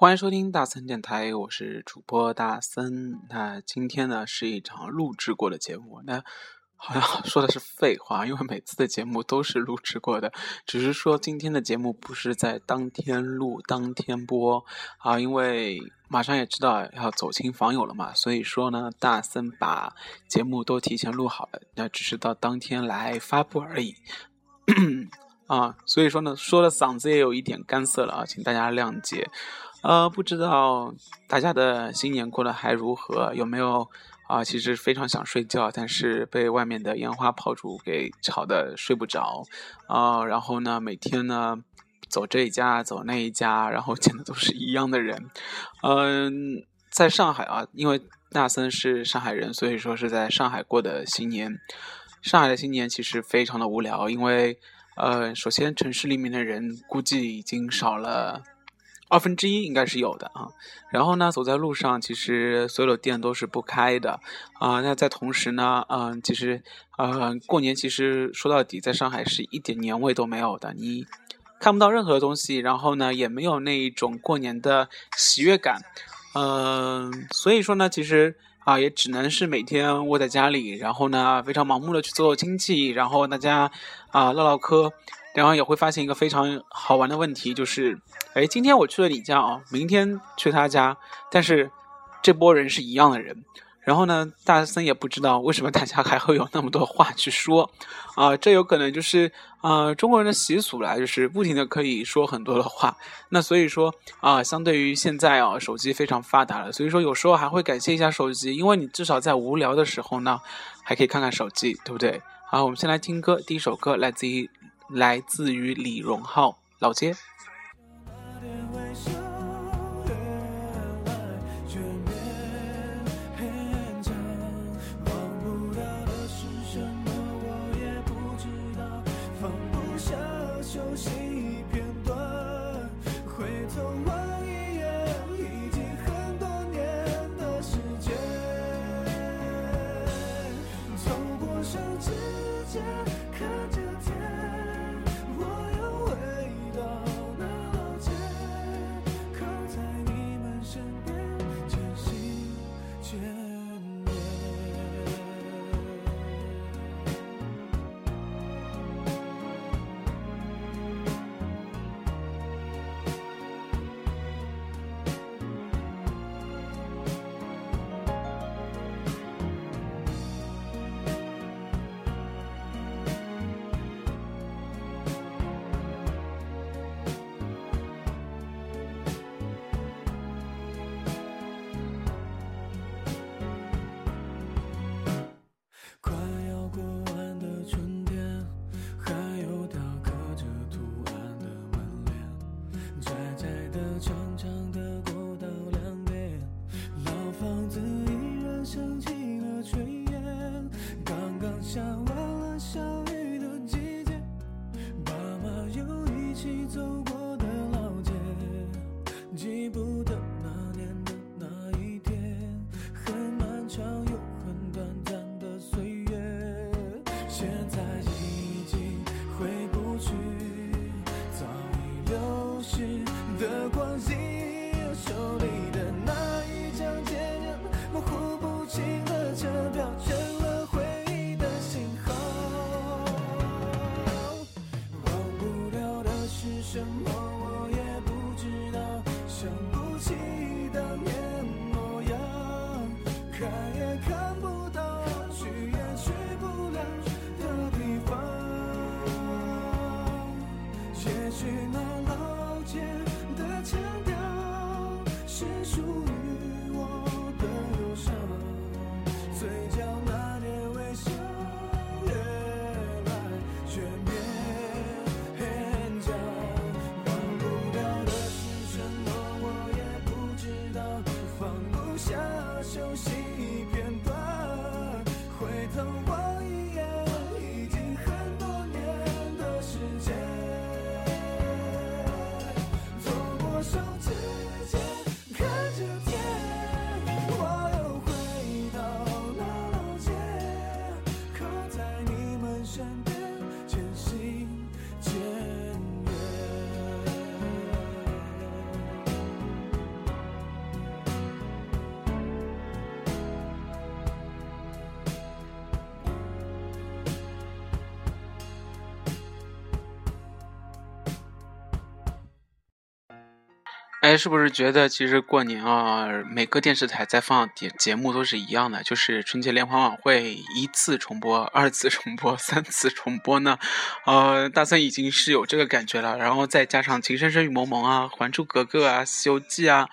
欢迎收听大森电台，我是主播大森。那今天呢是一场录制过的节目，那好像 说的是废话，因为每次的节目都是录制过的，只是说今天的节目不是在当天录、当天播啊，因为马上也知道要走亲访友了嘛，所以说呢，大森把节目都提前录好了，那只是到当天来发布而已。啊，所以说呢，说的嗓子也有一点干涩了啊，请大家谅解。呃，不知道大家的新年过得还如何？有没有啊？其实非常想睡觉，但是被外面的烟花炮竹给吵得睡不着啊。然后呢，每天呢走这一家走那一家，然后见的都是一样的人。嗯，在上海啊，因为大森是上海人，所以说是在上海过的新年。上海的新年其实非常的无聊，因为呃，首先城市里面的人估计已经少了。二分之一应该是有的啊，然后呢，走在路上，其实所有的店都是不开的啊。那在同时呢，嗯，其实，呃，过年其实说到底，在上海是一点年味都没有的，你看不到任何东西，然后呢，也没有那一种过年的喜悦感，嗯，所以说呢，其实啊，也只能是每天窝在家里，然后呢，非常盲目的去做亲戚，然后大家啊唠唠嗑。然后也会发现一个非常好玩的问题，就是，哎，今天我去了你家啊，明天去他家，但是这波人是一样的人。然后呢，大森也不知道为什么大家还会有那么多话去说，啊，这有可能就是啊中国人的习俗啦，就是不停的可以说很多的话。那所以说啊，相对于现在啊，手机非常发达了，所以说有时候还会感谢一下手机，因为你至少在无聊的时候呢，还可以看看手机，对不对？好，我们先来听歌，第一首歌来自于。来自于李荣浩，《老街》。逝的光阴手里。哎，是不是觉得其实过年啊，每个电视台在放节节目都是一样的，就是春节联欢晚会一次重播、二次重播、三次重播呢？呃，大森已经是有这个感觉了。然后再加上《情深深雨蒙蒙》啊，《还珠格格》啊，《西游记》啊，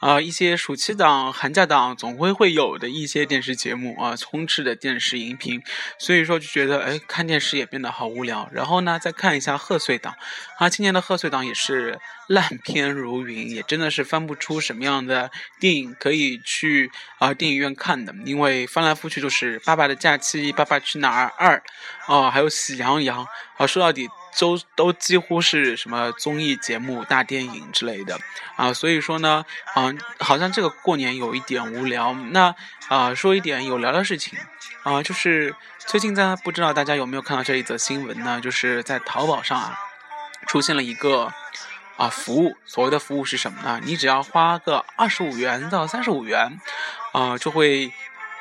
啊，一些暑期档、寒假档总会会有的一些电视节目啊，充斥的电视荧屏，所以说就觉得哎，看电视也变得好无聊。然后呢，再看一下贺岁档，啊，今年的贺岁档也是烂片如云。也真的是翻不出什么样的电影可以去啊电影院看的，因为翻来覆去就是《爸爸的假期》《爸爸去哪儿二》哦，还有《喜羊羊》啊，说到底都都几乎是什么综艺节目、大电影之类的啊，所以说呢，啊，好像这个过年有一点无聊。那啊，说一点有聊的事情啊，就是最近在不知道大家有没有看到这一则新闻呢？就是在淘宝上啊，出现了一个。啊，服务所谓的服务是什么呢？你只要花个二十五元到三十五元，啊，就会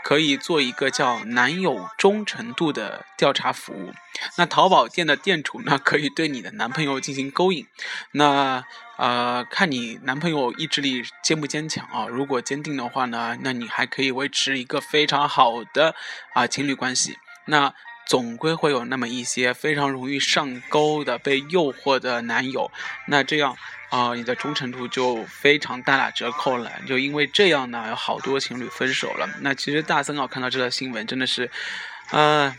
可以做一个叫男友忠诚度的调查服务。那淘宝店的店主呢，可以对你的男朋友进行勾引。那呃，看你男朋友意志力坚不坚强啊？如果坚定的话呢，那你还可以维持一个非常好的啊情侣关系。那。总归会有那么一些非常容易上钩的、被诱惑的男友，那这样啊，你的忠诚度就非常大打折扣了。就因为这样呢，有好多情侣分手了。那其实大森啊，看到这条新闻真的是，呃，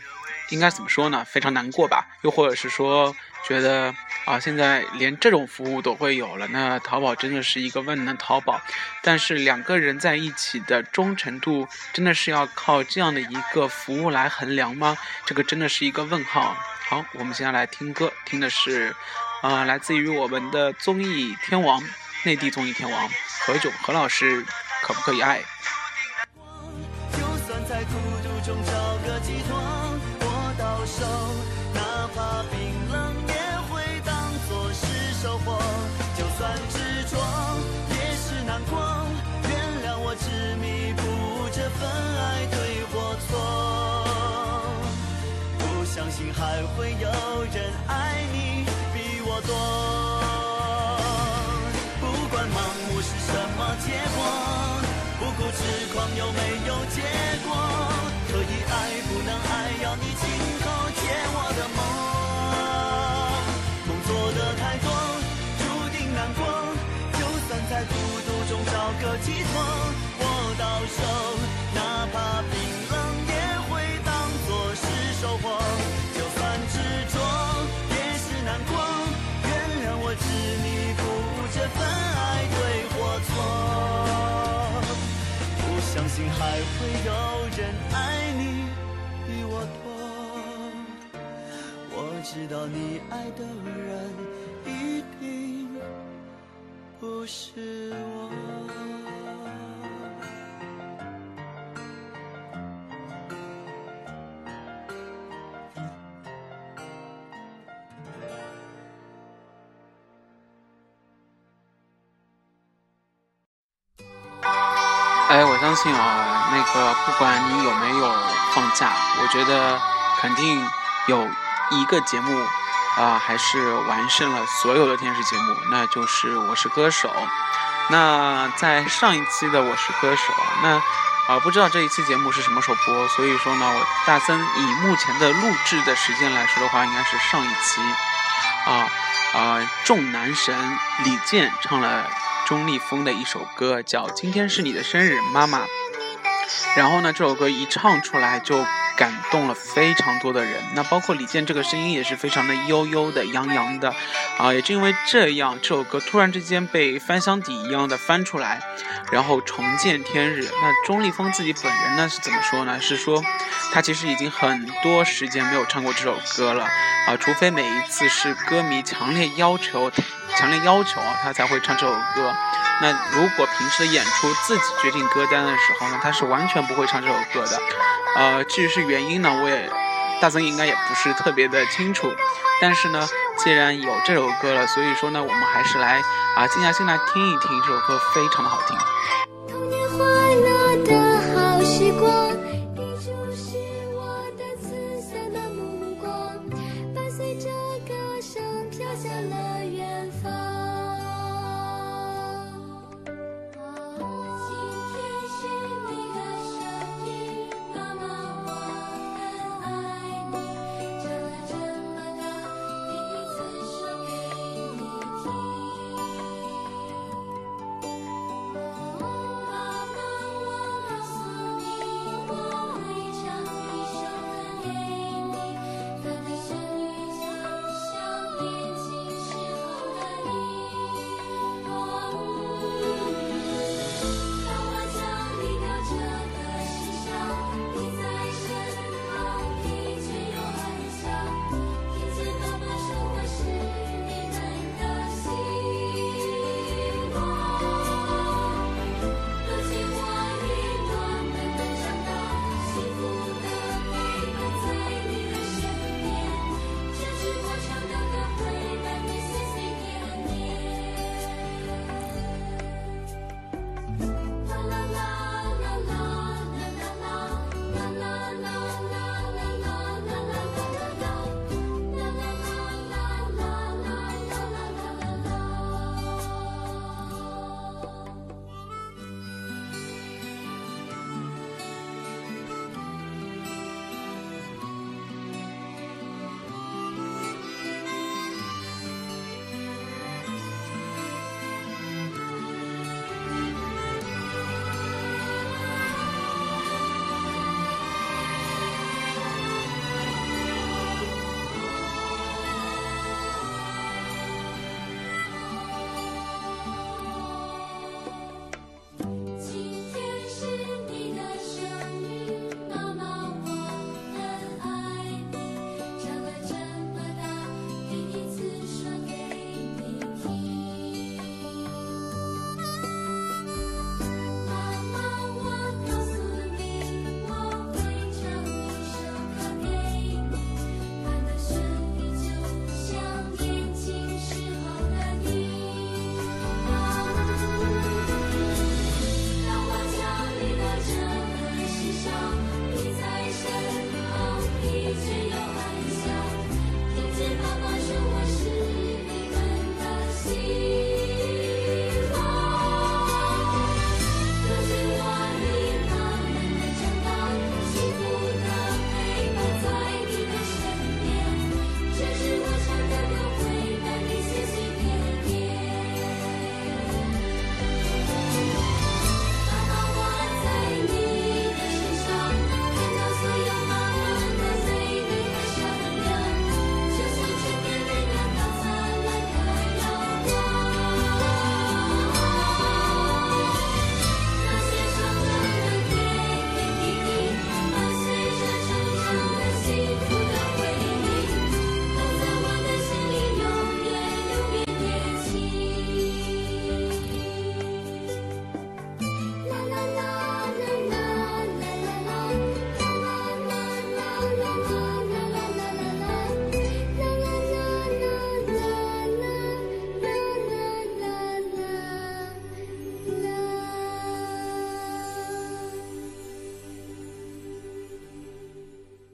应该怎么说呢？非常难过吧？又或者是说？觉得啊，现在连这种服务都会有了，那淘宝真的是一个万能淘宝。但是两个人在一起的忠诚度，真的是要靠这样的一个服务来衡量吗？这个真的是一个问号。好，我们接下来听歌，听的是，啊，来自于我们的综艺天王，内地综艺天王何炅何老师，可不可以爱？就算在孤独中找有没有结果，可以爱不能爱，要你亲口解我的梦。竟还会有人爱你比我多。我知道你爱的人一定不是我。哎，我相信啊，那个不管你有没有放假，我觉得肯定有一个节目啊，还是完胜了所有的电视节目，那就是《我是歌手》。那在上一期的《我是歌手》，那啊，不知道这一期节目是什么时候播，所以说呢，我大森以目前的录制的时间来说的话，应该是上一期啊啊，众男神李健唱了。钟立风的一首歌叫《今天是你的生日，妈妈》。然后呢，这首歌一唱出来就感动了非常多的人。那包括李健这个声音也是非常的悠悠的、洋洋的啊。也正因为这样，这首歌突然之间被翻箱底一样的翻出来，然后重见天日。那钟立风自己本人呢是怎么说呢？是说他其实已经很多时间没有唱过这首歌了啊，除非每一次是歌迷强烈要求。强烈要求啊，他才会唱这首歌。那如果平时的演出自己决定歌单的时候呢，他是完全不会唱这首歌的。呃，至于是原因呢，我也大曾应该也不是特别的清楚。但是呢，既然有这首歌了，所以说呢，我们还是来啊静下心来听一听这首歌，非常的好听。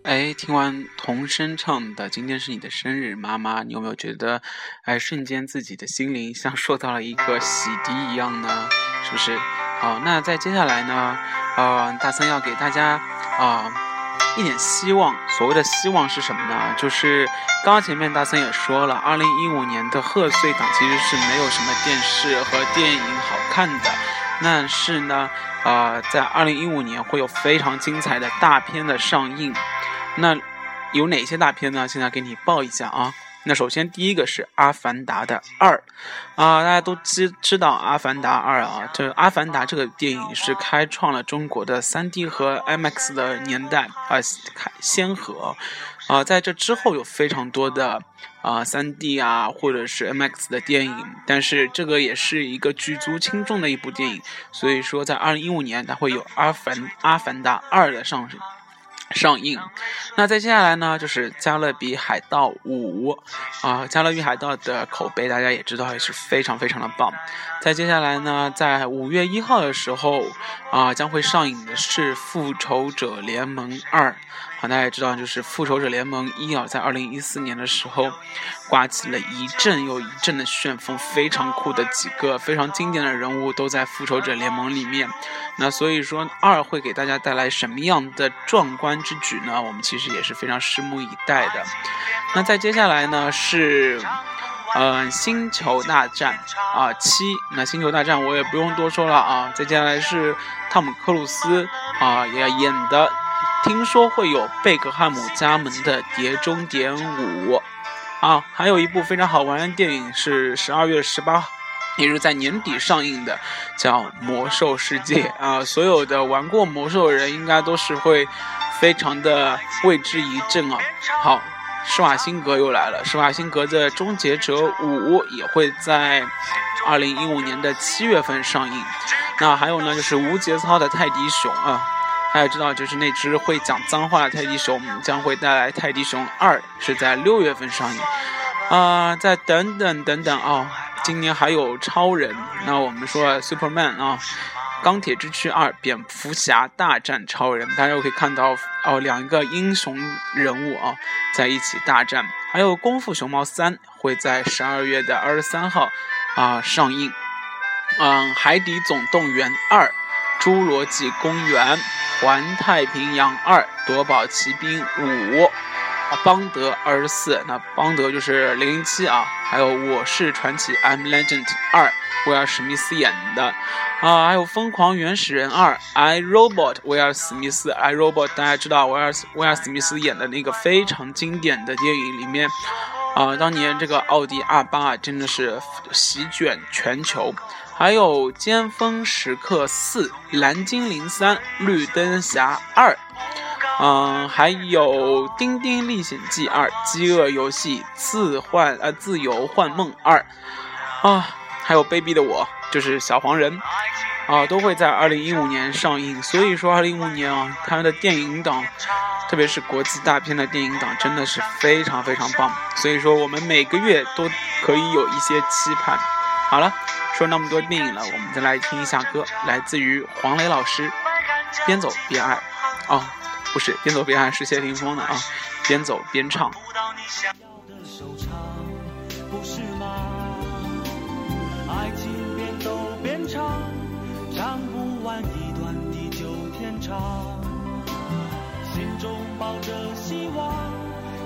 哎，听完童声唱的《今天是你的生日，妈妈》，你有没有觉得，哎，瞬间自己的心灵像受到了一个洗涤一样呢？是不是？好，那在接下来呢，呃，大森要给大家啊一点希望。所谓的希望是什么呢？就是刚刚前面大森也说了，二零一五年的贺岁档其实是没有什么电视和电影好看的，但是呢，啊，在二零一五年会有非常精彩的大片的上映。那有哪些大片呢？现在给你报一下啊。那首先第一个是《阿凡达》的二啊，大家都知知道《阿凡达二》啊，这《阿凡达》这个电影是开创了中国的 3D 和 IMAX 的年代啊，开先河啊。在这之后有非常多的啊 3D 啊或者是 IMAX 的电影，但是这个也是一个举足轻重的一部电影，所以说在2015年它会有《阿凡阿凡达二》的上市。上映，那再接下来呢，就是《加勒比海盗五》啊，《加勒比海盗》的口碑大家也知道也是非常非常的棒。再接下来呢，在五月一号的时候啊，将会上映的是《复仇者联盟二》。好，大家也知道，就是《复仇者联盟一》啊，在二零一四年的时候，刮起了一阵又一阵的旋风，非常酷的几个非常经典的人物都在《复仇者联盟》里面。那所以说，二会给大家带来什么样的壮观之举呢？我们其实也是非常拭目以待的。那再接下来呢是，嗯，《星球大战》啊七。那《星球大战》我也不用多说了啊。再接下来是汤姆克鲁斯啊也演的。听说会有贝克汉姆加盟的《碟中谍五》啊，还有一部非常好玩的电影是十二月十八号，也是在年底上映的，叫《魔兽世界》啊。所有的玩过魔兽的人应该都是会非常的为之一振啊。好，施瓦辛格又来了，施瓦辛格的《终结者五》也会在二零一五年的七月份上映。那还有呢，就是无节操的泰迪熊啊。大家知道，就是那只会讲脏话的泰迪熊将会带来《泰迪熊二》，是在六月份上映。啊，再等等等等啊，今年还有超人。那我们说 Superman 啊，《钢铁之躯二》蝙蝠侠大战超人，大家可以看到哦，两个英雄人物啊在一起大战。还有《功夫熊猫三》会在十二月的二十三号啊上映。嗯，《海底总动员二》《侏罗纪公园》。环太平洋二，夺宝奇兵五，啊，邦德二十四，那邦德就是零零七啊，还有我是传奇 I'm Legend 二，威尔史密斯演的，啊，还有疯狂原始人二 I Robot，威尔史密斯 I Robot，大家知道威尔威尔史密斯演的那个非常经典的电影里面，啊，当年这个奥迪 R 八啊真的是席卷全球。还有《尖峰时刻四》《蓝精灵三》《绿灯侠二》，嗯，还有《丁丁历险记二》《饥饿游戏自幻呃自由幻梦二》，啊，还有卑鄙的我，就是小黄人，啊，都会在二零一五年上映。所以说，二零一五年啊，它的电影档，特别是国际大片的电影档，真的是非常非常棒。所以说，我们每个月都可以有一些期盼。好了。说那么多电影了，我们再来听一下歌，来自于黄磊老师，《边走边爱》哦，不是《边走边爱》，是谢霆锋的啊，《边走边唱》。爱情边走边唱，唱不完一段地久天长，心中抱着希望，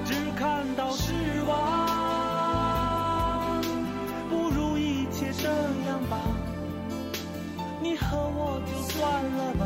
只看到失望。不如一切这样吧，你和我就算了吧，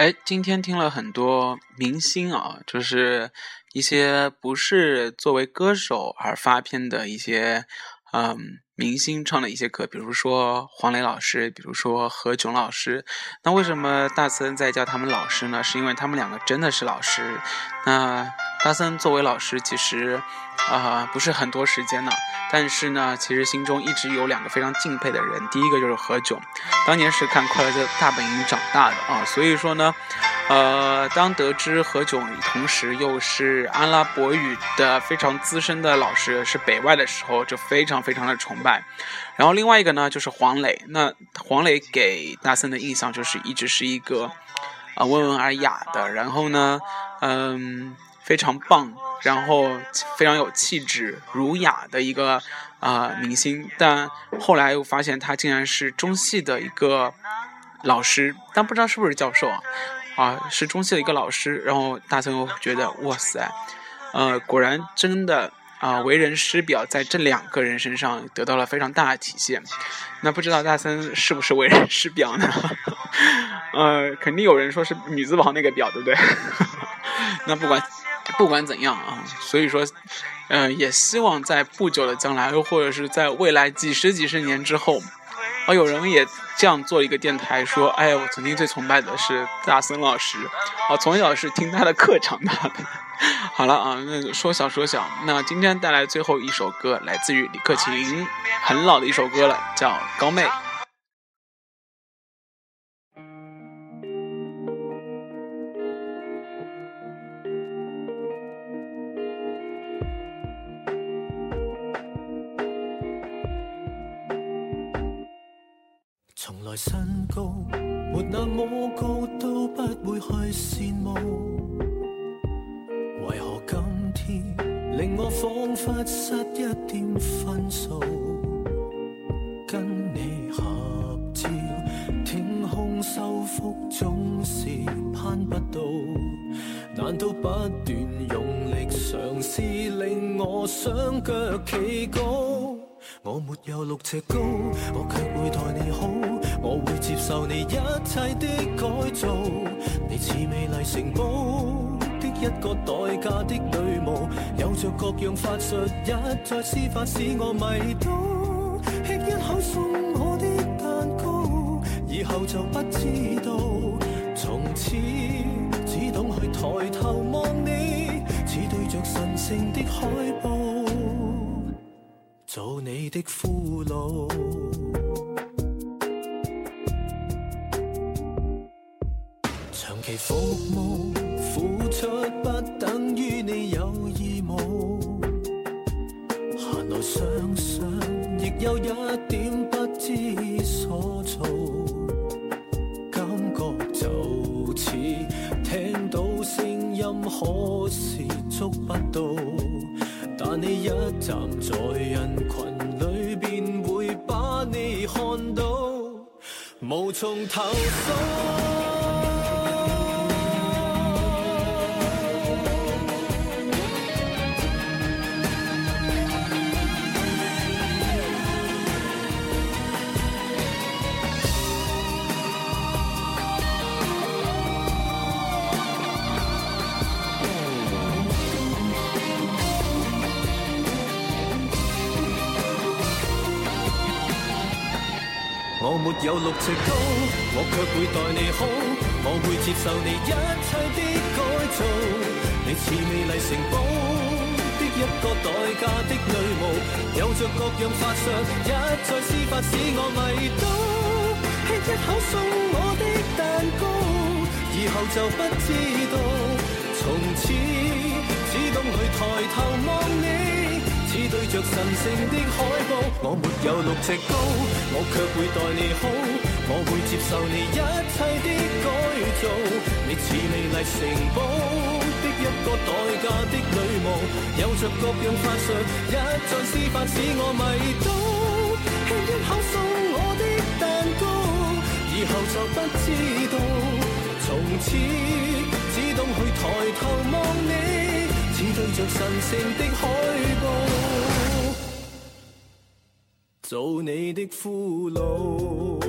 哎，今天听了很多明星啊，就是一些不是作为歌手而发片的一些，嗯。明星唱的一些歌，比如说黄磊老师，比如说何炅老师。那为什么大森在叫他们老师呢？是因为他们两个真的是老师。那大森作为老师，其实啊不是很多时间呢，但是呢，其实心中一直有两个非常敬佩的人。第一个就是何炅，当年是看《快乐大本营》长大的啊，所以说呢。呃，当得知何炅同时又是阿拉伯语的非常资深的老师，是北外的时候，就非常非常的崇拜。然后另外一个呢，就是黄磊。那黄磊给大森的印象就是一直是一个啊温文尔雅的，然后呢，嗯，非常棒，然后非常有气质、儒雅的一个啊明星。但后来又发现他竟然是中戏的一个老师，但不知道是不是教授啊。啊，是中戏的一个老师，然后大森又觉得哇塞，呃，果然真的啊，为人师表在这两个人身上得到了非常大的体现。那不知道大森是不是为人师表呢？呃，肯定有人说是女字旁那个表，对不对？那不管不管怎样啊，所以说，嗯，也希望在不久的将来，又或者是在未来几十几十年之后。啊，有人也这样做一个电台，说：“哎呀，我曾经最崇拜的是大森老师，啊，从小是听他的课长大的。”好了啊，那说小说小，那今天带来最后一首歌，来自于李克勤，很老的一首歌了，叫《高妹》。来身高，没那么高都不会去羡慕。为何今天令我仿佛失一点分数？跟你合照，天空收腹总是攀不到。难道不断用力尝试令我双脚企高？我没有六尺高，我却会待你好。我会接受你一切的改造，你似美丽城堡的一个代价的女巫，有着各样法术，一再施法使我迷倒。吃一口送我的蛋糕，以后就不知道，从此只懂去抬头望你，似对着神圣的海报，做你的俘虏。长期服务付出不等于你有义务，闲来想想亦有一点不知所措，感觉就似听到声音，可是捉不到。但你一站在人群里，便会把你看到，无从投诉。没有六尺高，我却会待你好。我会接受你一切的改造。你似美丽城堡的一个代价的女巫，有着各样法术，一再施法使我迷倒。吃一口送我的蛋糕，以后就不知道。从此只懂去抬头望你。对着神圣的海报，我没有六尺高，我却会待你好，我会接受你一切的改造。你似美丽城堡的一个代价的女巫，有着各样法术，一再施法使我迷倒。吃一口送我的蛋糕，以后就不知道。从此只懂去抬头望你。着神圣的海报，做你的俘虏。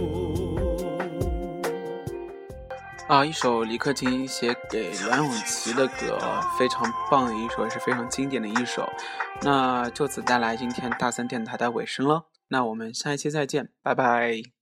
啊，一首李克勤写给梁咏琪的歌，非常棒的一首，也是非常经典的一首。那就此带来今天大森电台的尾声了。那我们下一期再见，拜拜。